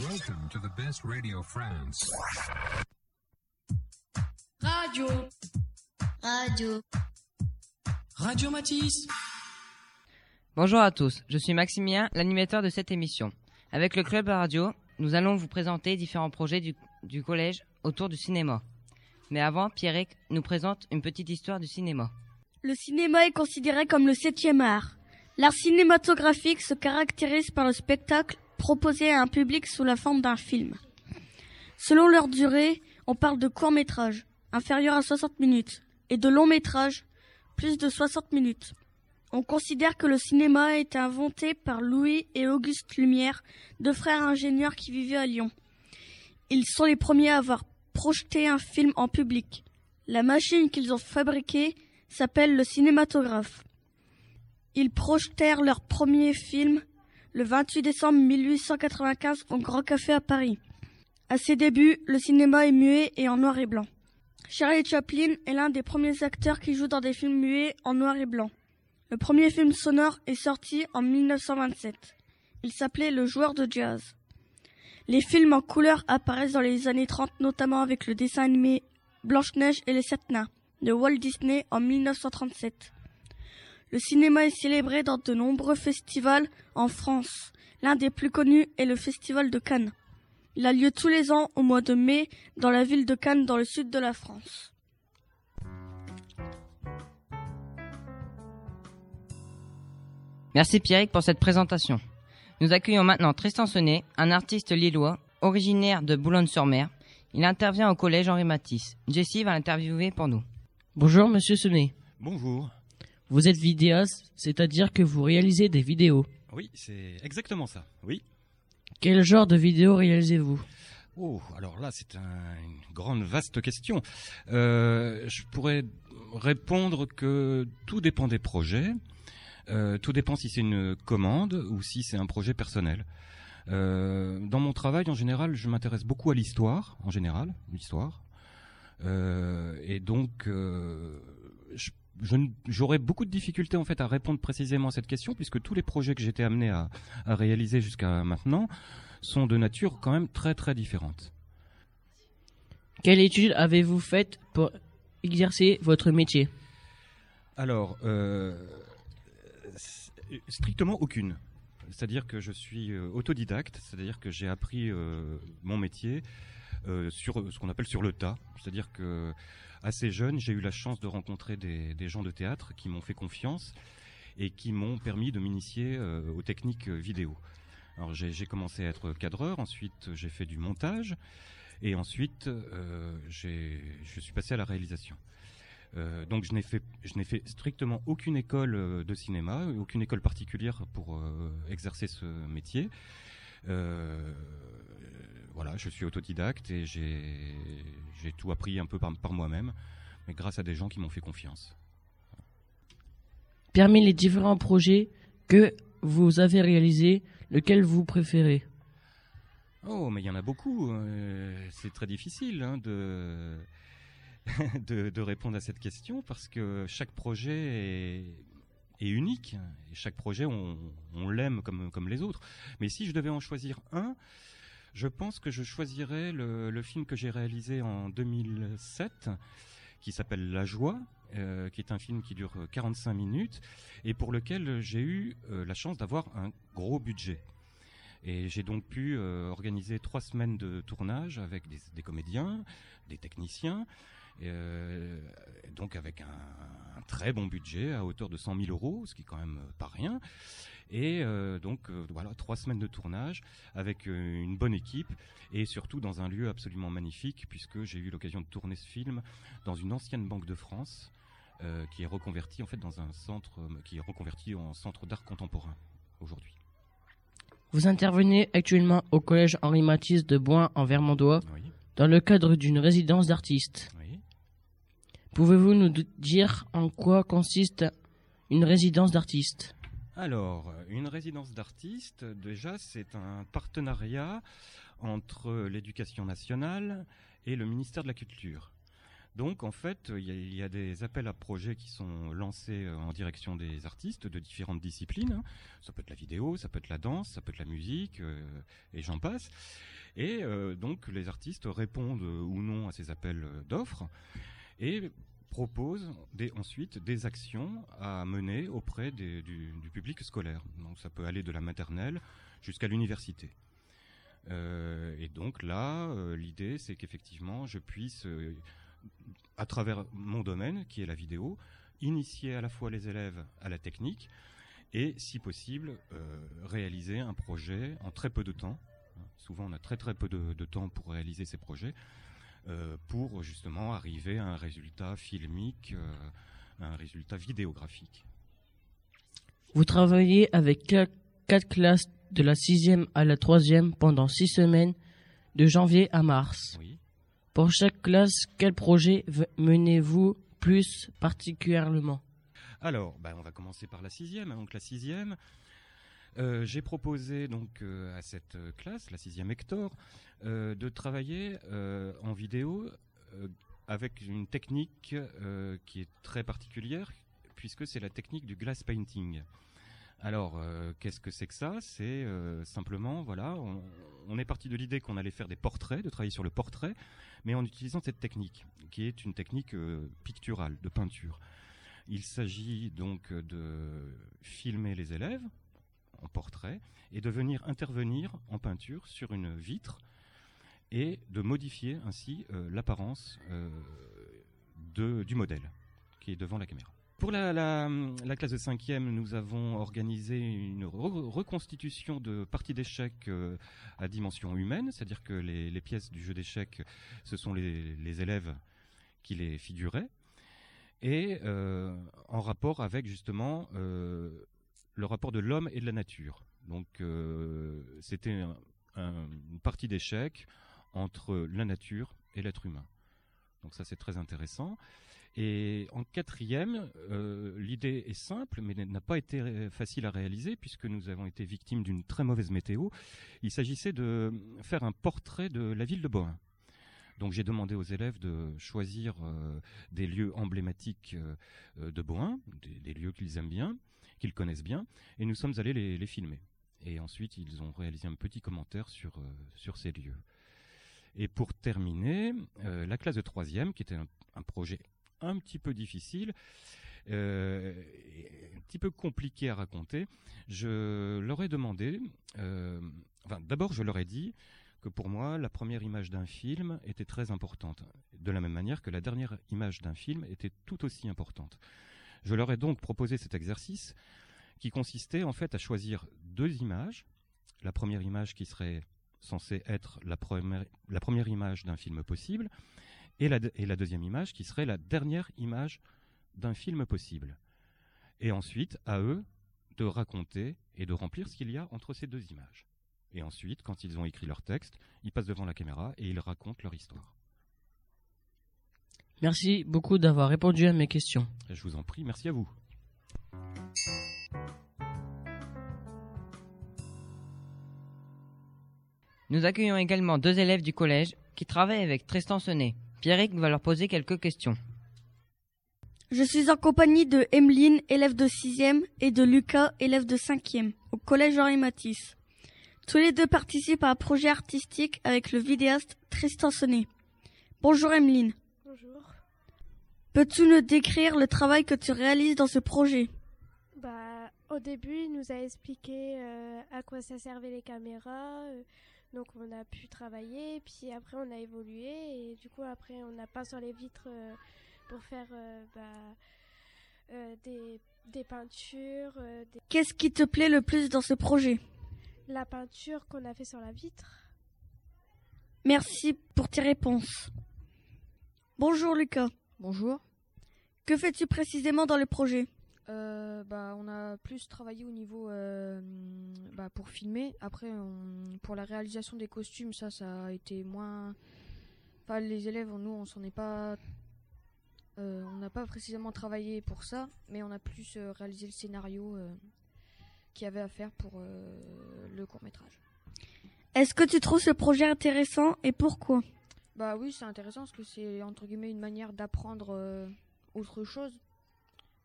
Welcome to the best radio France. Radio. Radio. Radio Matisse. Bonjour à tous, je suis Maximilien, l'animateur de cette émission. Avec le Club Radio, nous allons vous présenter différents projets du, du collège autour du cinéma. Mais avant, Pierrick nous présente une petite histoire du cinéma. Le cinéma est considéré comme le septième art. L'art cinématographique se caractérise par le spectacle proposé à un public sous la forme d'un film. Selon leur durée, on parle de court métrage, inférieur à 60 minutes, et de long métrage, plus de 60 minutes. On considère que le cinéma a été inventé par Louis et Auguste Lumière, deux frères ingénieurs qui vivaient à Lyon. Ils sont les premiers à avoir projeté un film en public. La machine qu'ils ont fabriquée s'appelle le cinématographe. Ils projetèrent leur premier film le 28 décembre 1895 au Grand Café à Paris. À ses débuts, le cinéma est muet et en noir et blanc. Charlie Chaplin est l'un des premiers acteurs qui jouent dans des films muets en noir et blanc. Le premier film sonore est sorti en 1927. Il s'appelait Le joueur de jazz. Les films en couleur apparaissent dans les années 30, notamment avec le dessin animé Blanche-Neige et les Sept Nains de Walt Disney en 1937. Le cinéma est célébré dans de nombreux festivals en France. L'un des plus connus est le Festival de Cannes. Il a lieu tous les ans au mois de mai dans la ville de Cannes dans le sud de la France. Merci Pierrick pour cette présentation. Nous accueillons maintenant Tristan Sonnet, un artiste lillois, originaire de Boulogne-sur-Mer. Il intervient au collège Henri Matisse. Jessie va l'interviewer pour nous. Bonjour Monsieur Sonnet. Bonjour. Vous êtes vidéaste, c'est-à-dire que vous réalisez des vidéos. Oui, c'est exactement ça. Oui. Quel genre de vidéos réalisez-vous? Oh, alors là, c'est un- une grande, vaste question. Euh, je pourrais répondre que tout dépend des projets. Euh, tout dépend si c'est une commande ou si c'est un projet personnel. Euh, dans mon travail, en général, je m'intéresse beaucoup à l'histoire, en général, l'histoire. Et donc, j'aurais beaucoup de difficultés en fait à répondre précisément à cette question, puisque tous les projets que j'étais amené à, à réaliser jusqu'à maintenant sont de nature quand même très très différente. Quelle étude avez-vous faite pour exercer votre métier? Alors, euh, strictement aucune. C'est-à-dire que je suis euh, autodidacte, c'est-à-dire que j'ai appris euh, mon métier euh, sur ce qu'on appelle sur le tas. C'est-à-dire que assez jeune, j'ai eu la chance de rencontrer des, gens de théâtre qui m'ont fait confiance et qui m'ont permis de m'initier euh, aux techniques euh, vidéo. Alors j'ai commencé à être cadreur, ensuite j'ai fait du montage et ensuite euh, je suis passé à la réalisation. Euh, donc je n'ai fait, strictement aucune école euh, de cinéma, aucune école particulière pour euh, exercer ce métier. Euh, voilà, je suis autodidacte et j'ai, tout appris un peu par, par moi-même, mais grâce à des gens qui m'ont fait confiance. Parmi les différents projets que vous avez réalisés, lequel vous préférez? Oh, mais il y en a beaucoup. euh, c'est très difficile hein, de, de, de répondre à cette question parce que chaque projet est, unique. Chaque projet, on, l'aime comme, comme les autres. Mais si je devais en choisir un, je pense que je choisirais le, film que j'ai réalisé en 2007 qui s'appelle La Joie, euh, qui est un film qui dure 45 minutes et pour lequel j'ai eu euh, la chance d'avoir un gros budget. Et j'ai donc pu euh, organiser trois semaines de tournage avec des comédiens, des techniciens, euh, donc avec un, un très bon budget à hauteur de 100 000 euros, ce qui est quand même euh, pas rien. Et euh, donc euh, voilà, trois semaines de tournage avec une bonne équipe et surtout dans un lieu absolument magnifique puisque j'ai eu l'occasion de tourner ce film dans une ancienne banque de France qui est reconvertie en fait dans un centre qui est reconverti en centre d'art contemporain aujourd'hui. Vous intervenez actuellement au collège Henri Matisse de Boin en Vermandois Oui, dans le cadre d'une résidence d'artiste. oui. Pouvez-vous nous dire en quoi consiste une résidence d'artiste Alors, une résidence d'artiste, déjà, c'est un partenariat entre l'éducation nationale et le ministère de la Culture. Donc en fait, il y, a- des appels à projets qui sont lancés euh, en direction des artistes de différentes disciplines. hein. Ça peut être la vidéo, ça peut être la danse, ça peut être la musique, euh, et j'en passe. Et euh, donc les artistes répondent ou non à ces appels d'offres et proposent des- ensuite des actions à mener auprès du, public scolaire. Donc ça peut aller de la maternelle jusqu'à l'université. Euh, et donc là, euh, l'idée, c'est qu'effectivement, je puisse, euh, à travers mon domaine, qui est la vidéo, initier à la fois les élèves à la technique et, si possible, réaliser un projet en très peu de temps. Souvent, on a très très peu de, de temps pour réaliser ces projets, pour justement arriver à un résultat filmique, euh, à un résultat vidéographique. Vous travaillez avec quatre classes de la sixième à la troisième pendant six semaines, de janvier à mars. Oui. Pour chaque classe, quel projet menez-vous plus particulièrement? Alors, bah, on va commencer par la sixième. Donc la sixième, euh, j'ai proposé donc euh, à cette euh, classe, la sixième Hector, de travailler en vidéo avec une technique qui est très particulière, puisque c'est la technique du glass painting. Alors, qu'est-ce que c'est que ça? C'est simplement, voilà, on, est parti de l'idée qu'on allait faire des portraits, de travailler sur le portrait, mais en utilisant cette technique, qui est une technique picturale, de peinture. Il s'agit donc de filmer les élèves en portrait et de venir intervenir en peinture sur une vitre et de modifier ainsi euh, l'apparence euh, du modèle qui est devant la caméra. Pour la, la- la classe de cinquième, nous avons organisé une re- reconstitution de parties d'échecs euh, à dimension humaine, c'est-à-dire que les, pièces du jeu d'échecs, ce sont les, élèves qui les figuraient, et euh, en rapport avec justement le rapport de l'homme et de la nature. Donc euh, c'était un- un- une partie d'échecs entre la nature et l'être humain. Donc ça c'est très intéressant. Et en quatrième, euh, l'idée est simple, mais n'a pas été facile à réaliser puisque nous avons été victimes d'une très mauvaise météo. Il s'agissait de faire un portrait de la ville de Bohain. Donc j'ai demandé aux élèves de choisir euh, des lieux emblématiques euh, euh, de Bohain, des, lieux qu'ils aiment bien, qu'ils connaissent bien, et nous sommes allés les, filmer. Et ensuite, ils ont réalisé un petit commentaire sur, sur ces lieux. Et pour terminer, la classe de troisième, qui était un, projet un petit peu difficile, un petit peu compliqué à raconter, je leur ai demandé, enfin d'abord je leur ai dit pour moi la première image d'un film était très importante, de la même manière que la dernière image d'un film était tout aussi importante. Je leur ai donc proposé cet exercice qui consistait en fait à choisir deux images, la première image qui serait censée être la première, image d'un film possible, et la deuxième image qui serait la dernière image d'un film possible. Et ensuite, à eux de raconter et de remplir ce qu'il y a entre ces deux images. Et ensuite, quand ils ont écrit leur texte, ils passent devant la caméra et ils racontent leur histoire. Merci beaucoup d'avoir répondu à mes questions. Je vous en prie, merci à vous. Nous accueillons également deux élèves du collège qui travaillent avec Tristan Senet. Pierrick va leur poser quelques questions. Je suis en compagnie de Emeline, élève de 6e, et de Lucas, élève de 5e, au collège Henri Matisse. Tous les deux participent à un projet artistique avec le vidéaste Tristan Sonnet. Bonjour Emeline. Bonjour. Peux-tu nous décrire le travail que tu réalises dans ce projet? Bah, au début, il nous a expliqué euh, à quoi ça servait les caméras. euh, donc, on a pu travailler. Puis après, on a évolué. Et du coup, après, on a peint sur les vitres euh, pour faire bah, des, des peintures. des- Qu'est-ce qui te plaît le plus dans ce projet? La peinture qu'on a fait sur la vitre. Merci pour tes réponses. Bonjour Lucas. Bonjour. Que fais-tu précisément dans le projet? Euh, bah, on a plus travaillé au niveau euh, bah, pour filmer. Après, on- pour la réalisation des costumes, ça, ça a été moins. Enfin, les élèves, nous, on s'en est pas. euh, on n'a pas précisément travaillé pour ça, mais on a plus euh, réalisé le scénario euh, qu'il y avait à faire pour euh, le court métrage. Est-ce que tu trouves ce projet intéressant et pourquoi? Bah oui, c'est intéressant parce que c'est entre guillemets une manière d'apprendre euh, autre chose.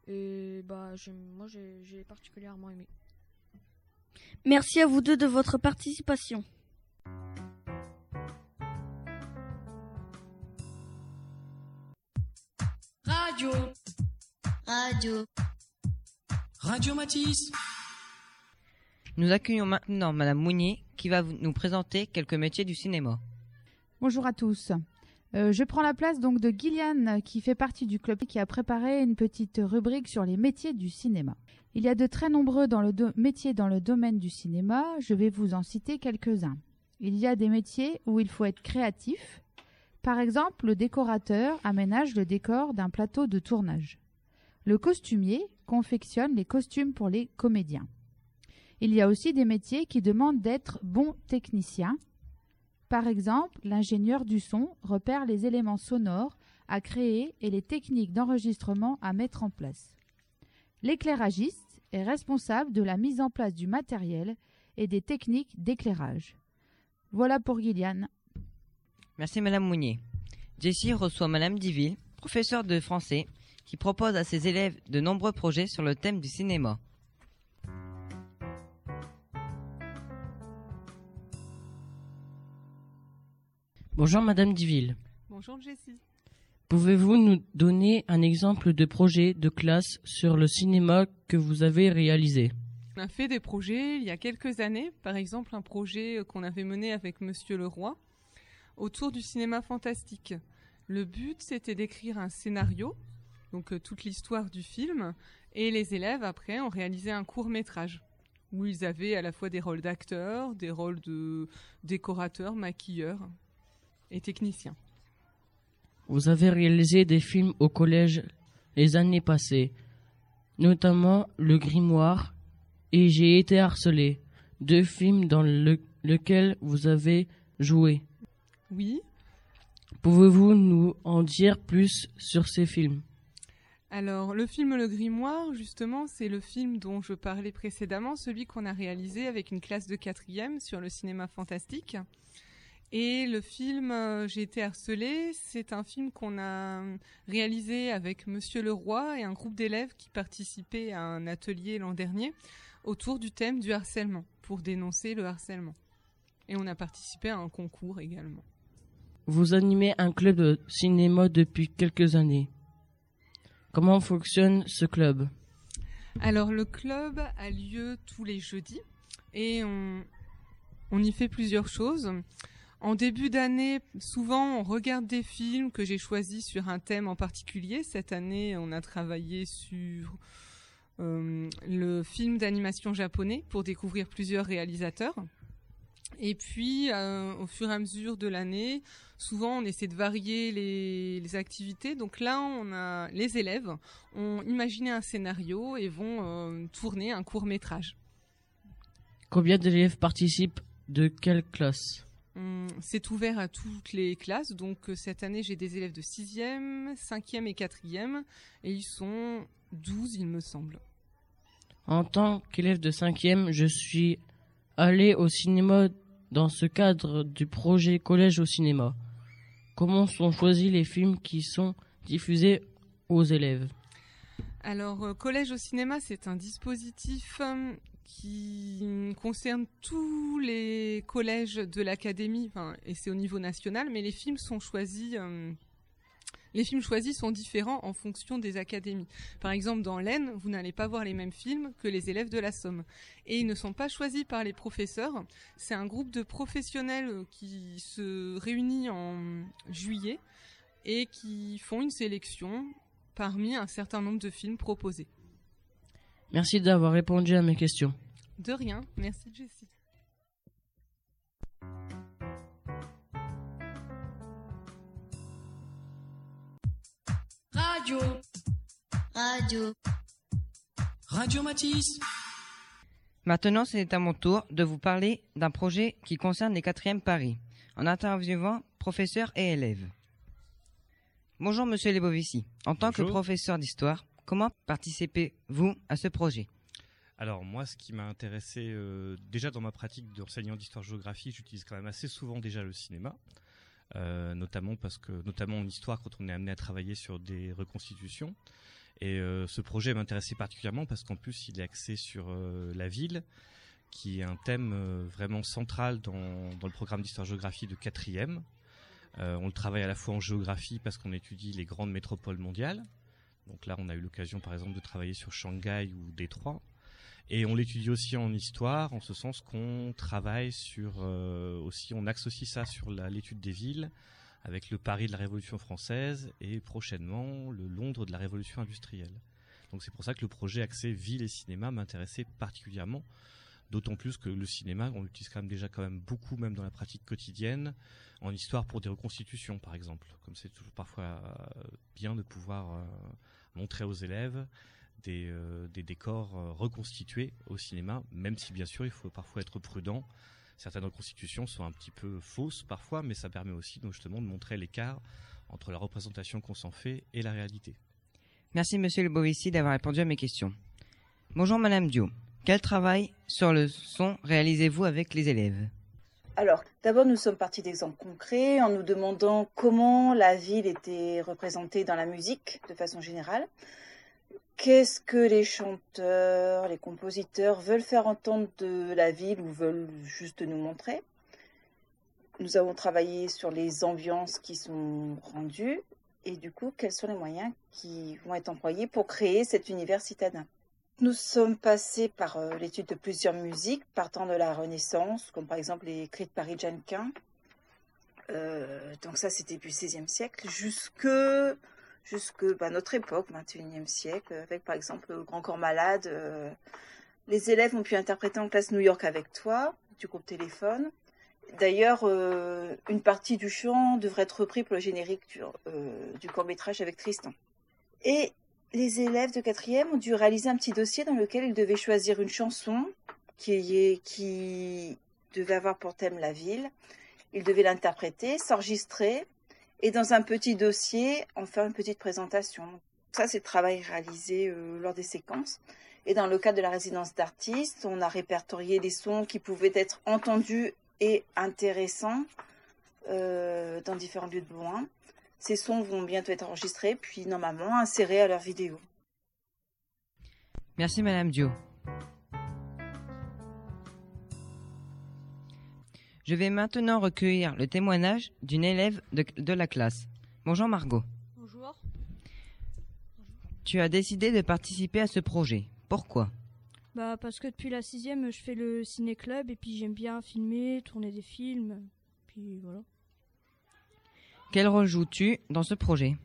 Et bah moi j'ai j'ai particulièrement aimé. Merci à vous deux de votre participation. Radio. Radio. Radio Matisse. Nous accueillons maintenant Madame Mounier qui va nous présenter quelques métiers du cinéma. Bonjour à tous. Euh, je prends la place donc de Gillian qui fait partie du club qui a préparé une petite rubrique sur les métiers du cinéma. Il y a de très nombreux métiers dans le domaine du cinéma, je vais vous en citer quelques-uns. Il y a des métiers où il faut être créatif. Par exemple, le décorateur aménage le décor d'un plateau de tournage. Le costumier confectionne les costumes pour les comédiens. Il y a aussi des métiers qui demandent d'être bon technicien, par exemple, l'ingénieur du son repère les éléments sonores à créer et les techniques d'enregistrement à mettre en place. L'éclairagiste est responsable de la mise en place du matériel et des techniques d'éclairage. Voilà pour Gillian. Merci Madame Mounier. Jessie reçoit Madame Diville, professeure de français, qui propose à ses élèves de nombreux projets sur le thème du cinéma. Bonjour Madame Diville. Bonjour Jessie. Pouvez-vous nous donner un exemple de projet de classe sur le cinéma que vous avez réalisé? On a fait des projets il y a quelques années, par exemple un projet qu'on avait mené avec Monsieur Leroy autour du cinéma fantastique. Le but c'était d'écrire un scénario, donc euh, toute l'histoire du film, et les élèves après ont réalisé un court métrage où ils avaient à la fois des rôles d'acteurs, des rôles de décorateurs, maquilleurs et techniciens. Vous avez réalisé des films au collège les années passées, notamment Le Grimoire et J'ai été harcelé, deux films dans le- lesquels vous avez joué. Oui, Pouvez-vous nous en dire plus sur ces films? Alors, le film Le Grimoire, justement, c'est le film dont je parlais précédemment, celui qu'on a réalisé avec une classe de quatrième sur le cinéma fantastique. Et le film euh, J'ai été harcelé, c'est un film qu'on a réalisé avec Monsieur Leroy et un groupe d'élèves qui participaient à un atelier l'an dernier autour du thème du harcèlement, pour dénoncer le harcèlement. Et on a participé à un concours également. Vous animez un club de cinéma depuis quelques années. Comment fonctionne ce club? Alors le club a lieu tous les jeudis et on, on y fait plusieurs choses. En début d'année, souvent on regarde des films que j'ai choisis sur un thème en particulier. Cette année, on a travaillé sur euh, le film d'animation japonais pour découvrir plusieurs réalisateurs. Et puis, euh, au fur et à mesure de l'année, souvent on essaie de varier les, activités. Donc là, les élèves ont imaginé un scénario et vont euh, tourner un court métrage. Combien d'élèves participent De quelle classe? C'est ouvert à toutes les classes. Donc euh, cette année, j'ai des élèves de 6e, 5e et 4e. Et ils sont 12, il me semble. En tant qu'élève de cinquième, je suis allé au cinéma dans ce cadre du projet Collège au cinéma. Comment sont choisis les films qui sont diffusés aux élèves? Alors, euh, Collège au cinéma, c'est un dispositif euh, qui concerne tous les collèges de l'académie, et c'est au niveau national, mais les films euh, les films choisis sont différents en fonction des académies. Par exemple, dans l'Aisne, vous n'allez pas voir les mêmes films que les élèves de la Somme. Et ils ne sont pas choisis par les professeurs. C'est un groupe de professionnels euh, qui se réunit en juillet et qui font une sélection parmi un certain nombre de films proposés. Merci d'avoir répondu à mes questions. De rien, merci Jessie. Radio. Radio. Radio Matisse. Maintenant, c'est à mon tour de vous parler d'un projet qui concerne les quatrièmes Paris, en interviewant professeurs et élèves. Bonjour Monsieur Lebovici. En tant que professeur d'histoire, comment participez-vous à ce projet? Alors moi, ce qui m'a intéressé euh, déjà dans ma pratique d'enseignant d'histoire-géographie, j'utilise quand même assez souvent déjà le cinéma. euh, notamment parce que, notamment en histoire, quand on est amené à travailler sur des reconstitutions. Et euh, ce projet m'intéressait particulièrement parce qu'en plus, il est axé sur la ville, qui est un thème vraiment central dans, dans le programme d'histoire-géographie de quatrième. On le travaille à la fois en géographie parce qu'on étudie les grandes métropoles mondiales. Donc là, on a eu l'occasion, par exemple, de travailler sur Shanghai ou Détroit. Et on l'étudie aussi en histoire, en ce sens qu'on travaille sur euh, aussi, on axe aussi ça sur l'étude des villes, avec le Paris de la Révolution française et prochainement le Londres de la Révolution industrielle. Donc c'est pour ça que le projet axé ville et cinéma m'intéressait particulièrement, d'autant plus que le cinéma, on l'utilise quand même déjà quand même beaucoup, même dans la pratique quotidienne, en histoire pour des reconstitutions par exemple, comme c'est toujours parfois euh, bien de pouvoir euh, montrer aux élèves des, euh, décors reconstitués au cinéma, même si bien sûr il faut parfois être prudent. Certaines reconstitutions sont un petit peu fausses parfois, mais ça permet aussi justement de montrer l'écart entre la représentation qu'on s'en fait et la réalité. Merci Monsieur Le Bovici d'avoir répondu à mes questions. Bonjour Madame Dio. Quel travail sur le son réalisez-vous avec les élèves? Alors, d'abord, nous sommes partis d'exemples concrets en nous demandant comment la ville était représentée dans la musique de façon générale. Qu'est-ce que les chanteurs, les compositeurs veulent faire entendre de la ville ou veulent juste nous montrer? Nous avons travaillé sur les ambiances qui sont rendues et du coup, quels sont les moyens qui vont être employés pour créer cet univers citadin? Nous sommes passés par euh, l'étude de plusieurs musiques partant de la Renaissance, comme par exemple les cris de Paris de Jeannequin. Euh, donc ça, c'était du XVIe siècle jusque, jusque bah, notre époque, XXIe siècle, avec par exemple le Grand Corps Malade. euh, les élèves ont pu interpréter en classe New York avec toi, du groupe Téléphone. D'ailleurs, euh, une partie du chant devrait être repris pour le générique du, du court métrage avec Tristan. Et les élèves de quatrième ont dû réaliser un petit dossier dans lequel ils devaient choisir une chanson qui, devait avoir pour thème la ville. Ils devaient l'interpréter, s'enregistrer et dans un petit dossier en faire une petite présentation. Ça, c'est le travail réalisé euh, lors des séquences. Et dans le cadre de la résidence d'artistes, on a répertorié les sons qui pouvaient être entendus et intéressants euh, dans différents lieux de Boin. Ces sons vont bientôt être enregistrés, puis normalement insérés à leur vidéo. Merci Madame Dio. Je vais maintenant recueillir le témoignage d'une élève de, de la classe. Bonjour Margot. Bonjour. Tu as décidé de participer à ce projet. Pourquoi? Bah parce que depuis la sixième, je fais le ciné-club et puis j'aime bien filmer, tourner des films. Puis voilà. Quel rôle joues-tu dans ce projet?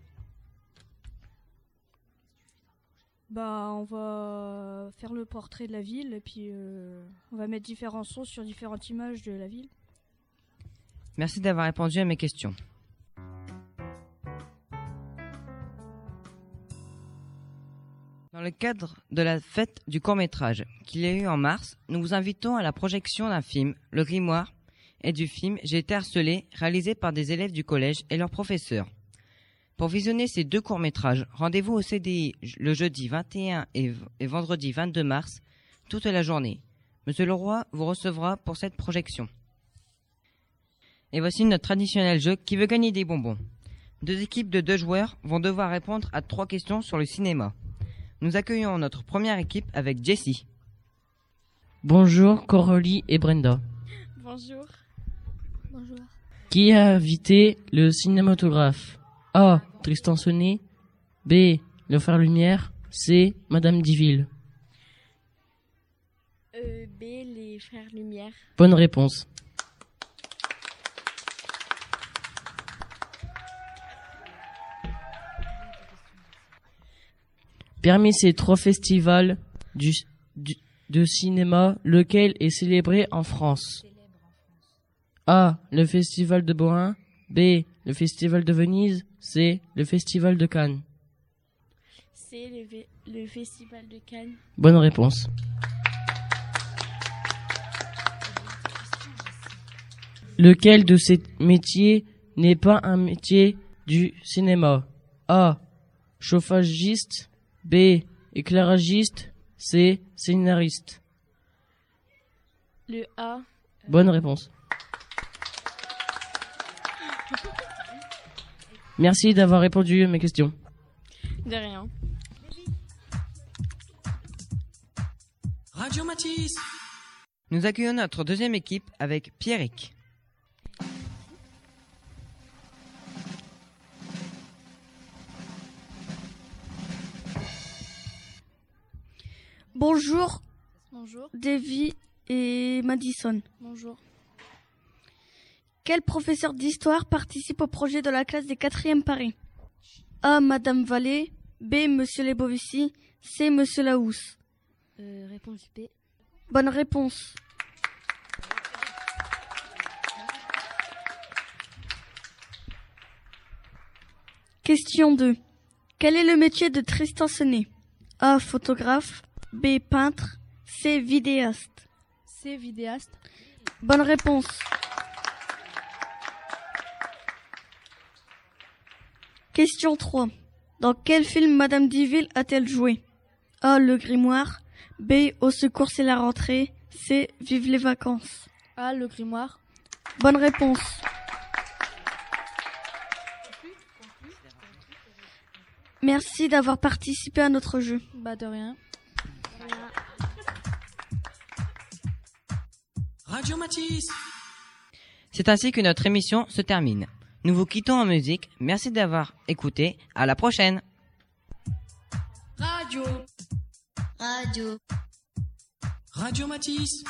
Bah on va faire le portrait de la ville et puis euh, on va mettre différents sons sur différentes images de la ville. Merci d'avoir répondu à mes questions. Dans le cadre de la fête du court-métrage qu'il y a eu en mars, nous vous invitons à la projection d'un film, Le Grimoire, et du film J'ai été harcelé, réalisé par des élèves du collège et leurs professeurs. Pour visionner ces deux courts-métrages, rendez-vous au CDI le jeudi 21 et, et vendredi 22 mars, toute la journée. Monsieur Leroy vous recevra pour cette projection. Et voici notre traditionnel jeu qui veut gagner des bonbons. Deux équipes de deux joueurs vont devoir répondre à trois questions sur le cinéma. Nous accueillons notre première équipe avec Jessie. Bonjour Coralie et Brenda. Bonjour. Bonjour. Qui a invité le cinématographe A. Tristan Sonnet B. Le Frère Lumière C. Madame Diville Euh, B, les frères Lumière. Bonne réponse. Parmi ces trois festivals du, du- de cinéma, lequel est célébré en France? A. Le Festival de Bohain. B. Le Festival de Venise. C. Le Festival de Cannes. C'est le, le festival de Cannes. Bonne réponse. Lequel de ces métiers n'est pas un métier du cinéma? A. Chauffagiste. B. Éclairagiste. C. Scénariste. Le A. Bonne réponse. Merci d'avoir répondu à mes questions. De rien. Radio Matisse. Nous accueillons notre deuxième équipe avec Pierrick. Bonjour, Bonjour. Davy et Madison. Bonjour. Quel professeur d'histoire participe au projet de la classe des quatrièmes Paris? A. Madame Vallée. B. Monsieur Lebovici. C. Monsieur Laousse. Euh, réponse B. Bonne réponse. Question 2. Quel est le métier de Tristan Senet? A. Photographe. B. Peintre. C. Vidéaste. C. Vidéaste. Bonne réponse. Question 3. Dans quel film Madame Diville a-t-elle joué? A. Le grimoire. B. Au secours c'est la rentrée. C. Vive les vacances. A. Le grimoire. Bonne réponse. Merci d'avoir participé à notre jeu. Bah de rien. Radio Matisse. C'est ainsi que notre émission se termine. Nous vous quittons en musique. Merci d'avoir écouté. À la prochaine. Radio. Radio. Radio Matisse.